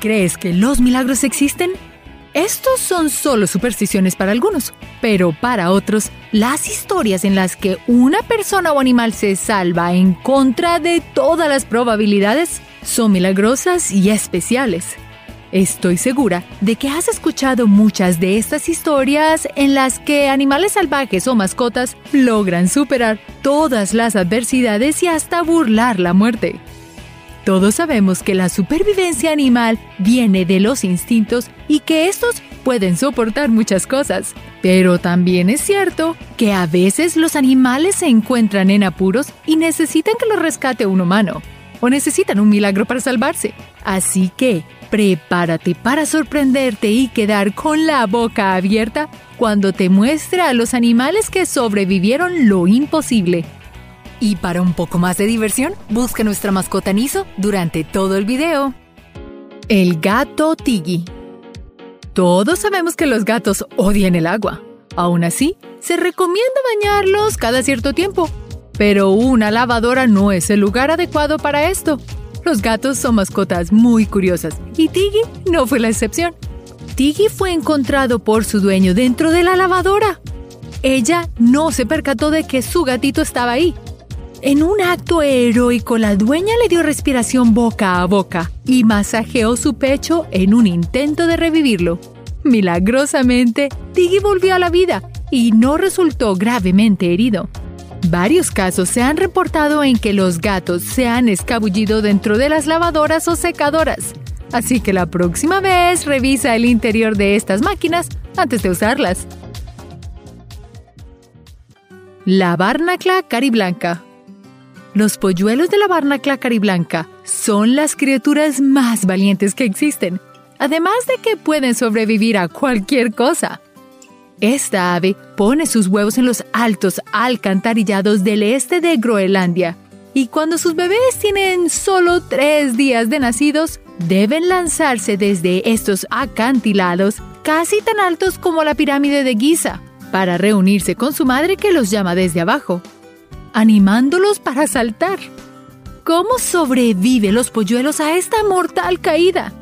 ¿Crees que los milagros existen? Estos son solo supersticiones para algunos, pero para otros, las historias en las que una persona o animal se salva en contra de todas las probabilidades son milagrosas y especiales. Estoy segura de que has escuchado muchas de estas historias en las que animales salvajes o mascotas logran superar todas las adversidades y hasta burlar la muerte. Todos sabemos que la supervivencia animal viene de los instintos y que estos pueden soportar muchas cosas. Pero también es cierto que a veces los animales se encuentran en apuros y necesitan que los rescate un humano o necesitan un milagro para salvarse. Así que prepárate para sorprenderte y quedar con la boca abierta cuando te muestre a los animales que sobrevivieron lo imposible. Y para un poco más de diversión, busca nuestra mascota Niso durante todo el video. El gato Tiggy. Todos sabemos que los gatos odian el agua. Aún así, se recomienda bañarlos cada cierto tiempo pero una lavadora no es el lugar adecuado para esto. Los gatos son mascotas muy curiosas y Tiggy no fue la excepción. Tiggy fue encontrado por su dueño dentro de la lavadora. Ella no se percató de que su gatito estaba ahí. En un acto heroico, la dueña le dio respiración boca a boca y masajeó su pecho en un intento de revivirlo. Milagrosamente, Tiggy volvió a la vida y no resultó gravemente herido. Varios casos se han reportado en que los gatos se han escabullido dentro de las lavadoras o secadoras. Así que la próxima vez revisa el interior de estas máquinas antes de usarlas. La barnacla cariblanca. Los polluelos de la barnacla cariblanca son las criaturas más valientes que existen, además de que pueden sobrevivir a cualquier cosa. Esta ave pone sus huevos en los altos alcantarillados del este de Groenlandia y cuando sus bebés tienen solo tres días de nacidos, deben lanzarse desde estos acantilados casi tan altos como la pirámide de Giza para reunirse con su madre que los llama desde abajo, animándolos para saltar. ¿Cómo sobreviven los polluelos a esta mortal caída?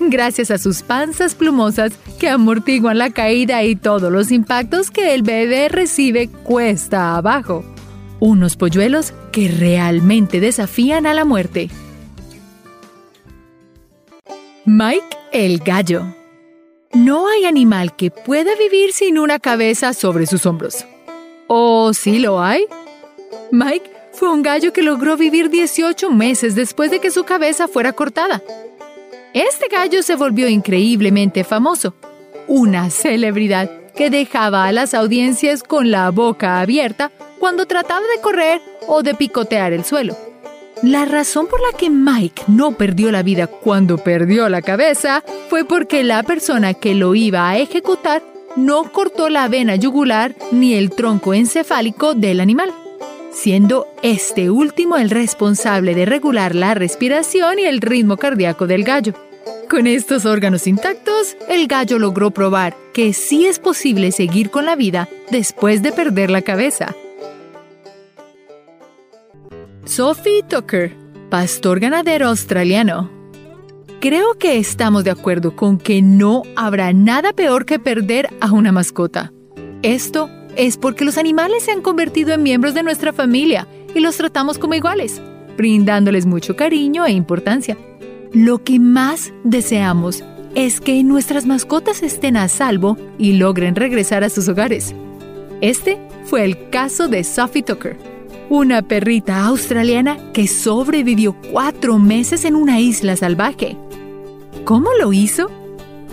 gracias a sus panzas plumosas que amortiguan la caída y todos los impactos que el bebé recibe cuesta abajo. Unos polluelos que realmente desafían a la muerte. Mike el gallo. No hay animal que pueda vivir sin una cabeza sobre sus hombros. ¿O sí lo hay? Mike fue un gallo que logró vivir 18 meses después de que su cabeza fuera cortada. Este gallo se volvió increíblemente famoso, una celebridad que dejaba a las audiencias con la boca abierta cuando trataba de correr o de picotear el suelo. La razón por la que Mike no perdió la vida cuando perdió la cabeza fue porque la persona que lo iba a ejecutar no cortó la vena yugular ni el tronco encefálico del animal siendo este último el responsable de regular la respiración y el ritmo cardíaco del gallo. Con estos órganos intactos, el gallo logró probar que sí es posible seguir con la vida después de perder la cabeza. Sophie Tucker, pastor ganadero australiano. Creo que estamos de acuerdo con que no habrá nada peor que perder a una mascota. Esto es porque los animales se han convertido en miembros de nuestra familia y los tratamos como iguales, brindándoles mucho cariño e importancia. Lo que más deseamos es que nuestras mascotas estén a salvo y logren regresar a sus hogares. Este fue el caso de Sophie Tucker, una perrita australiana que sobrevivió cuatro meses en una isla salvaje. ¿Cómo lo hizo?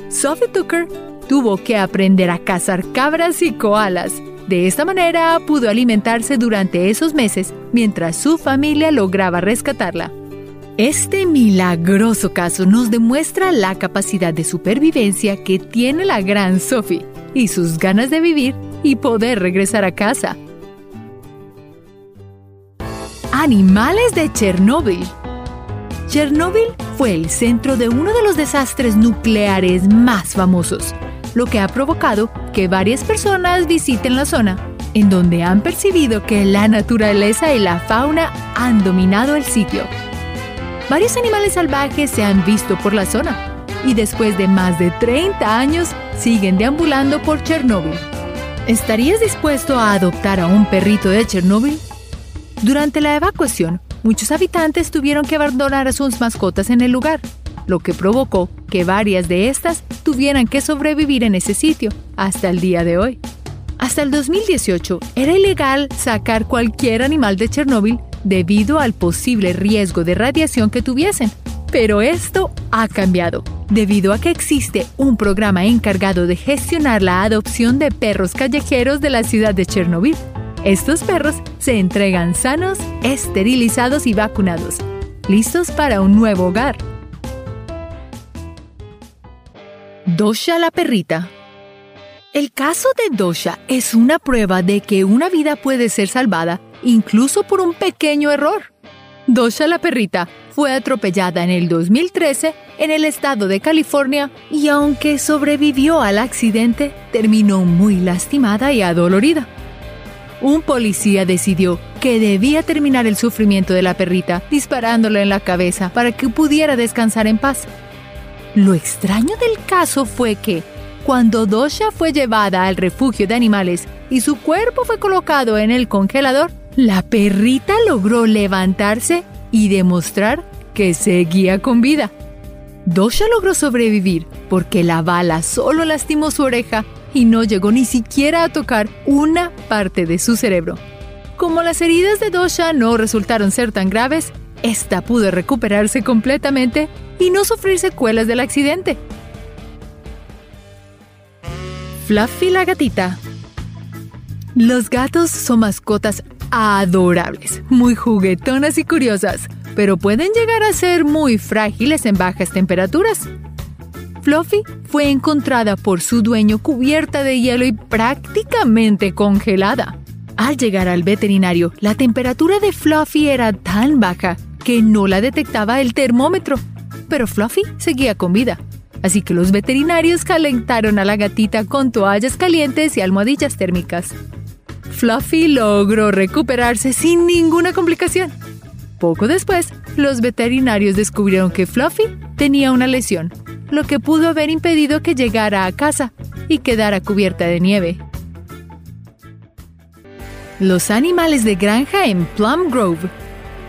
Sophie Tucker tuvo que aprender a cazar cabras y koalas de esta manera pudo alimentarse durante esos meses mientras su familia lograba rescatarla. Este milagroso caso nos demuestra la capacidad de supervivencia que tiene la gran Sophie y sus ganas de vivir y poder regresar a casa. Animales de Chernóbil. Chernóbil fue el centro de uno de los desastres nucleares más famosos lo que ha provocado que varias personas visiten la zona, en donde han percibido que la naturaleza y la fauna han dominado el sitio. Varios animales salvajes se han visto por la zona, y después de más de 30 años siguen deambulando por Chernóbil. ¿Estarías dispuesto a adoptar a un perrito de Chernóbil? Durante la evacuación, muchos habitantes tuvieron que abandonar a sus mascotas en el lugar, lo que provocó que varias de estas tuvieran que sobrevivir en ese sitio hasta el día de hoy. Hasta el 2018 era ilegal sacar cualquier animal de Chernóbil debido al posible riesgo de radiación que tuviesen. Pero esto ha cambiado, debido a que existe un programa encargado de gestionar la adopción de perros callejeros de la ciudad de Chernobyl. Estos perros se entregan sanos, esterilizados y vacunados, listos para un nuevo hogar. Dosha la perrita. El caso de Dosha es una prueba de que una vida puede ser salvada incluso por un pequeño error. Dosha la perrita fue atropellada en el 2013 en el estado de California y aunque sobrevivió al accidente, terminó muy lastimada y adolorida. Un policía decidió que debía terminar el sufrimiento de la perrita disparándole en la cabeza para que pudiera descansar en paz. Lo extraño del caso fue que, cuando Dosha fue llevada al refugio de animales y su cuerpo fue colocado en el congelador, la perrita logró levantarse y demostrar que seguía con vida. Dosha logró sobrevivir porque la bala solo lastimó su oreja y no llegó ni siquiera a tocar una parte de su cerebro. Como las heridas de Dosha no resultaron ser tan graves, esta pudo recuperarse completamente y no sufrir secuelas del accidente. Fluffy la gatita. Los gatos son mascotas adorables, muy juguetonas y curiosas, pero pueden llegar a ser muy frágiles en bajas temperaturas. Fluffy fue encontrada por su dueño cubierta de hielo y prácticamente congelada. Al llegar al veterinario, la temperatura de Fluffy era tan baja que no la detectaba el termómetro, pero Fluffy seguía con vida. Así que los veterinarios calentaron a la gatita con toallas calientes y almohadillas térmicas. Fluffy logró recuperarse sin ninguna complicación. Poco después, los veterinarios descubrieron que Fluffy tenía una lesión, lo que pudo haber impedido que llegara a casa y quedara cubierta de nieve. Los animales de granja en Plum Grove.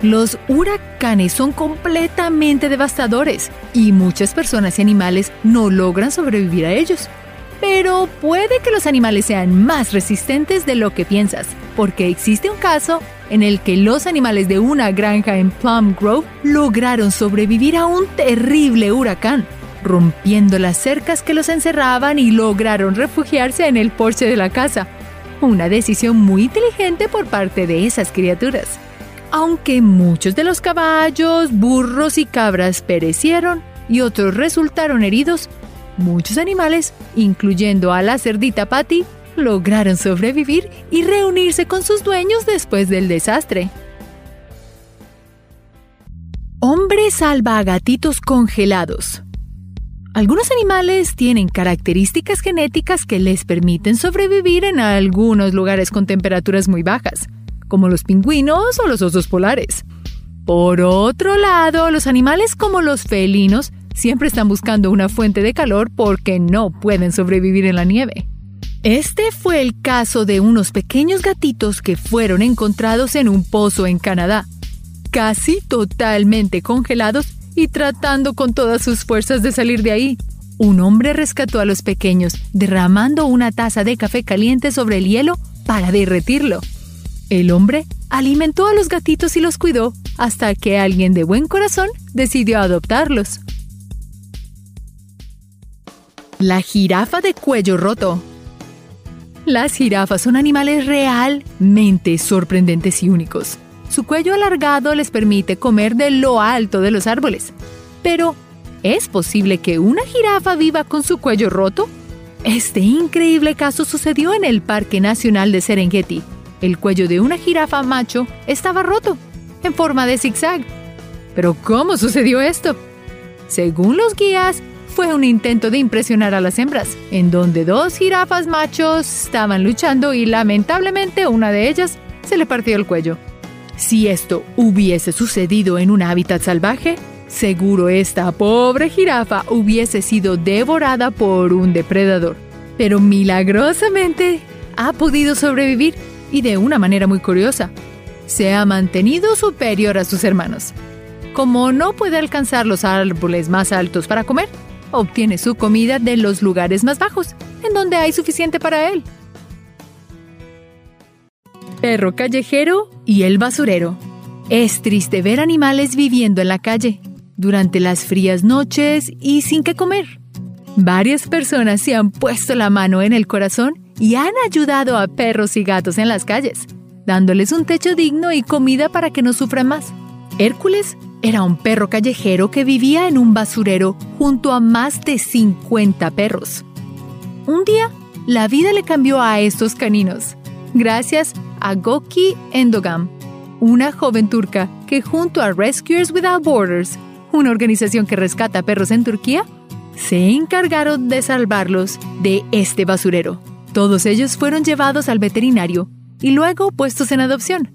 Los huracanes son completamente devastadores y muchas personas y animales no logran sobrevivir a ellos. Pero puede que los animales sean más resistentes de lo que piensas, porque existe un caso en el que los animales de una granja en Plum Grove lograron sobrevivir a un terrible huracán, rompiendo las cercas que los encerraban y lograron refugiarse en el porche de la casa. Una decisión muy inteligente por parte de esas criaturas. Aunque muchos de los caballos, burros y cabras perecieron y otros resultaron heridos, Muchos animales, incluyendo a la cerdita Patty, lograron sobrevivir y reunirse con sus dueños después del desastre. Hombre salva a gatitos congelados. Algunos animales tienen características genéticas que les permiten sobrevivir en algunos lugares con temperaturas muy bajas, como los pingüinos o los osos polares. Por otro lado, los animales como los felinos siempre están buscando una fuente de calor porque no pueden sobrevivir en la nieve. Este fue el caso de unos pequeños gatitos que fueron encontrados en un pozo en Canadá, casi totalmente congelados y tratando con todas sus fuerzas de salir de ahí. Un hombre rescató a los pequeños, derramando una taza de café caliente sobre el hielo para derretirlo. El hombre alimentó a los gatitos y los cuidó hasta que alguien de buen corazón decidió adoptarlos. La jirafa de cuello roto. Las jirafas son animales realmente sorprendentes y únicos. Su cuello alargado les permite comer de lo alto de los árboles. Pero, ¿es posible que una jirafa viva con su cuello roto? Este increíble caso sucedió en el Parque Nacional de Serengeti. El cuello de una jirafa macho estaba roto, en forma de zigzag. ¿Pero cómo sucedió esto? Según los guías, fue un intento de impresionar a las hembras, en donde dos jirafas machos estaban luchando y lamentablemente una de ellas se le partió el cuello. Si esto hubiese sucedido en un hábitat salvaje, Seguro esta pobre jirafa hubiese sido devorada por un depredador. Pero milagrosamente ha podido sobrevivir y de una manera muy curiosa. Se ha mantenido superior a sus hermanos. Como no puede alcanzar los árboles más altos para comer, obtiene su comida de los lugares más bajos, en donde hay suficiente para él. Perro callejero y el basurero. Es triste ver animales viviendo en la calle, durante las frías noches y sin qué comer. Varias personas se han puesto la mano en el corazón y han ayudado a perros y gatos en las calles, dándoles un techo digno y comida para que no sufran más. Hércules era un perro callejero que vivía en un basurero junto a más de 50 perros. Un día, la vida le cambió a estos caninos, gracias a Goki Endogam, una joven turca que junto a Rescuers Without Borders una organización que rescata perros en Turquía, se encargaron de salvarlos de este basurero. Todos ellos fueron llevados al veterinario y luego puestos en adopción.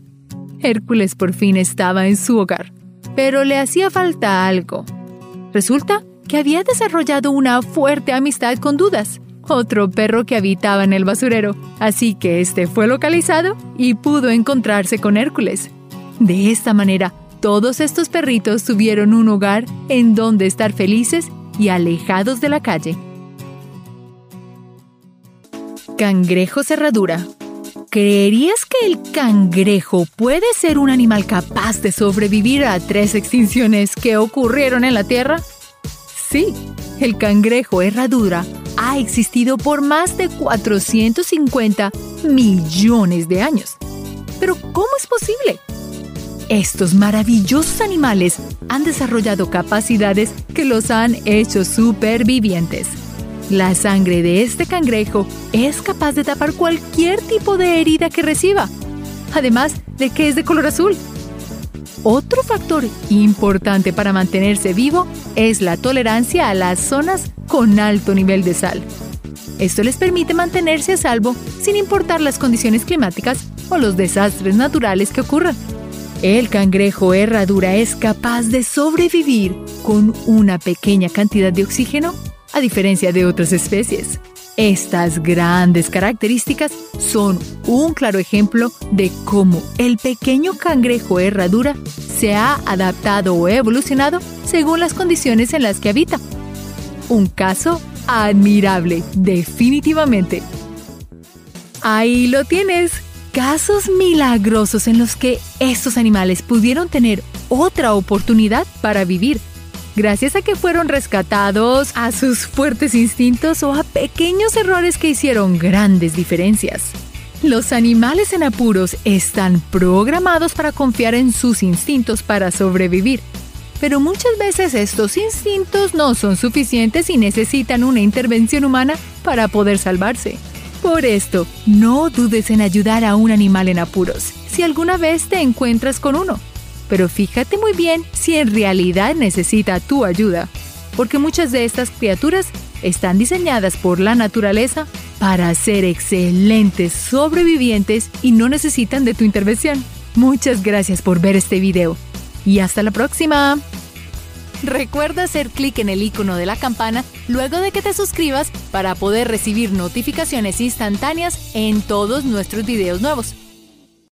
Hércules por fin estaba en su hogar, pero le hacía falta algo. Resulta que había desarrollado una fuerte amistad con Dudas, otro perro que habitaba en el basurero, así que este fue localizado y pudo encontrarse con Hércules. De esta manera, todos estos perritos tuvieron un hogar en donde estar felices y alejados de la calle. Cangrejo cerradura. ¿Creerías que el cangrejo puede ser un animal capaz de sobrevivir a tres extinciones que ocurrieron en la Tierra? Sí, el cangrejo herradura ha existido por más de 450 millones de años. Pero ¿cómo es posible? Estos maravillosos animales han desarrollado capacidades que los han hecho supervivientes. La sangre de este cangrejo es capaz de tapar cualquier tipo de herida que reciba, además de que es de color azul. Otro factor importante para mantenerse vivo es la tolerancia a las zonas con alto nivel de sal. Esto les permite mantenerse a salvo sin importar las condiciones climáticas o los desastres naturales que ocurran. El cangrejo herradura es capaz de sobrevivir con una pequeña cantidad de oxígeno, a diferencia de otras especies. Estas grandes características son un claro ejemplo de cómo el pequeño cangrejo herradura se ha adaptado o evolucionado según las condiciones en las que habita. Un caso admirable, definitivamente. Ahí lo tienes casos milagrosos en los que estos animales pudieron tener otra oportunidad para vivir, gracias a que fueron rescatados a sus fuertes instintos o a pequeños errores que hicieron grandes diferencias. Los animales en apuros están programados para confiar en sus instintos para sobrevivir, pero muchas veces estos instintos no son suficientes y necesitan una intervención humana para poder salvarse. Por esto, no dudes en ayudar a un animal en apuros, si alguna vez te encuentras con uno. Pero fíjate muy bien si en realidad necesita tu ayuda, porque muchas de estas criaturas están diseñadas por la naturaleza para ser excelentes sobrevivientes y no necesitan de tu intervención. Muchas gracias por ver este video y hasta la próxima. Recuerda hacer clic en el icono de la campana luego de que te suscribas para poder recibir notificaciones instantáneas en todos nuestros videos nuevos.